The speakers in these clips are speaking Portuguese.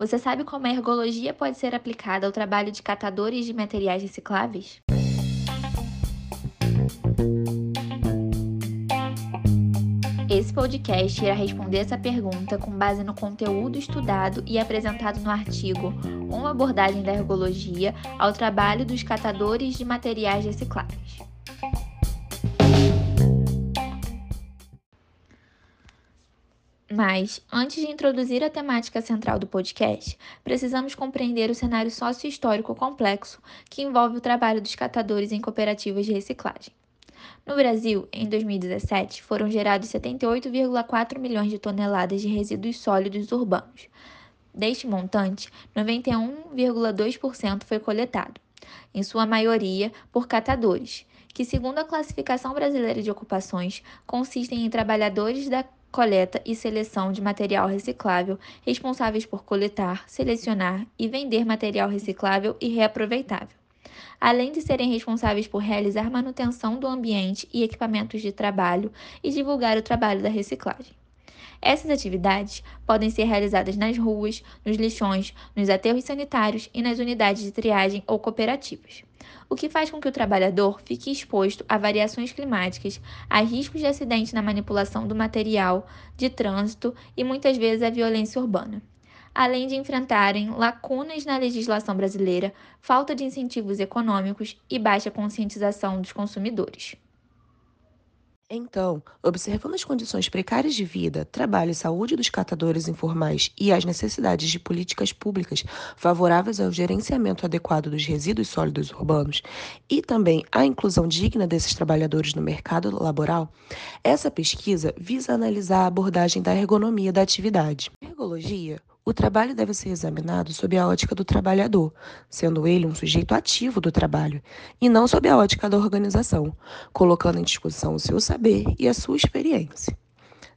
Você sabe como a ergologia pode ser aplicada ao trabalho de catadores de materiais recicláveis? Esse podcast irá responder essa pergunta com base no conteúdo estudado e apresentado no artigo Uma abordagem da ergologia ao trabalho dos catadores de materiais recicláveis. Mas, antes de introduzir a temática central do podcast, precisamos compreender o cenário sócio-histórico complexo que envolve o trabalho dos catadores em cooperativas de reciclagem. No Brasil, em 2017, foram gerados 78,4 milhões de toneladas de resíduos sólidos urbanos. Deste montante, 91,2% foi coletado, em sua maioria por catadores, que, segundo a Classificação Brasileira de Ocupações, consistem em trabalhadores da coleta e seleção de material reciclável, responsáveis por coletar, selecionar e vender material reciclável e reaproveitável. Além de serem responsáveis por realizar manutenção do ambiente e equipamentos de trabalho e divulgar o trabalho da reciclagem. Essas atividades podem ser realizadas nas ruas, nos lixões, nos aterros sanitários e nas unidades de triagem ou cooperativas o que faz com que o trabalhador fique exposto a variações climáticas, a riscos de acidente na manipulação do material, de trânsito e muitas vezes a violência urbana. Além de enfrentarem lacunas na legislação brasileira, falta de incentivos econômicos e baixa conscientização dos consumidores. Então, observando as condições precárias de vida, trabalho e saúde dos catadores informais e as necessidades de políticas públicas favoráveis ao gerenciamento adequado dos resíduos sólidos urbanos e também à inclusão digna desses trabalhadores no mercado laboral, essa pesquisa visa analisar a abordagem da ergonomia da atividade. ergologia o trabalho deve ser examinado sob a ótica do trabalhador, sendo ele um sujeito ativo do trabalho, e não sob a ótica da organização, colocando em discussão o seu saber e a sua experiência.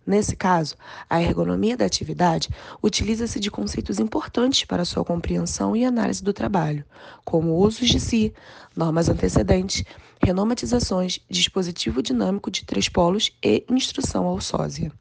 Nesse caso, a ergonomia da atividade utiliza-se de conceitos importantes para sua compreensão e análise do trabalho, como usos de si, normas antecedentes, renomatizações, dispositivo dinâmico de três polos e instrução ao sósia.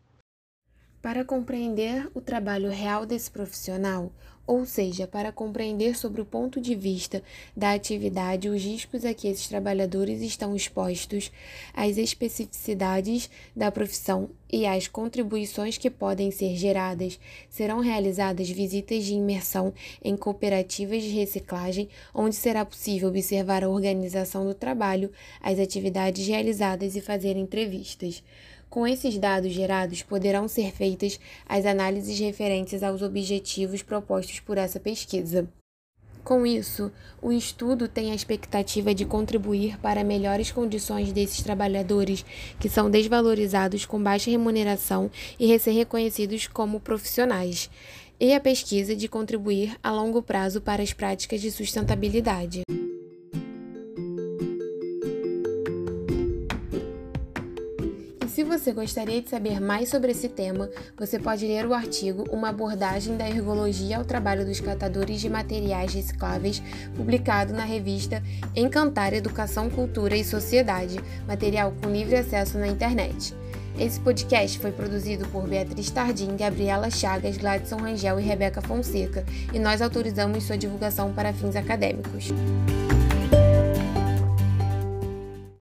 Para compreender o trabalho real desse profissional, ou seja, para compreender sobre o ponto de vista da atividade os riscos a que esses trabalhadores estão expostos, as especificidades da profissão e as contribuições que podem ser geradas, serão realizadas visitas de imersão em cooperativas de reciclagem, onde será possível observar a organização do trabalho, as atividades realizadas e fazer entrevistas. Com esses dados gerados, poderão ser feitas as análises referentes aos objetivos propostos por essa pesquisa. Com isso, o estudo tem a expectativa de contribuir para melhores condições desses trabalhadores que são desvalorizados com baixa remuneração e ser reconhecidos como profissionais, e a pesquisa de contribuir a longo prazo para as práticas de sustentabilidade. Se você gostaria de saber mais sobre esse tema, você pode ler o artigo Uma abordagem da ergologia ao trabalho dos catadores de materiais recicláveis, publicado na revista Encantar Educação, Cultura e Sociedade, material com livre acesso na internet. Esse podcast foi produzido por Beatriz Tardim, Gabriela Chagas, Gladson Rangel e Rebeca Fonseca, e nós autorizamos sua divulgação para fins acadêmicos.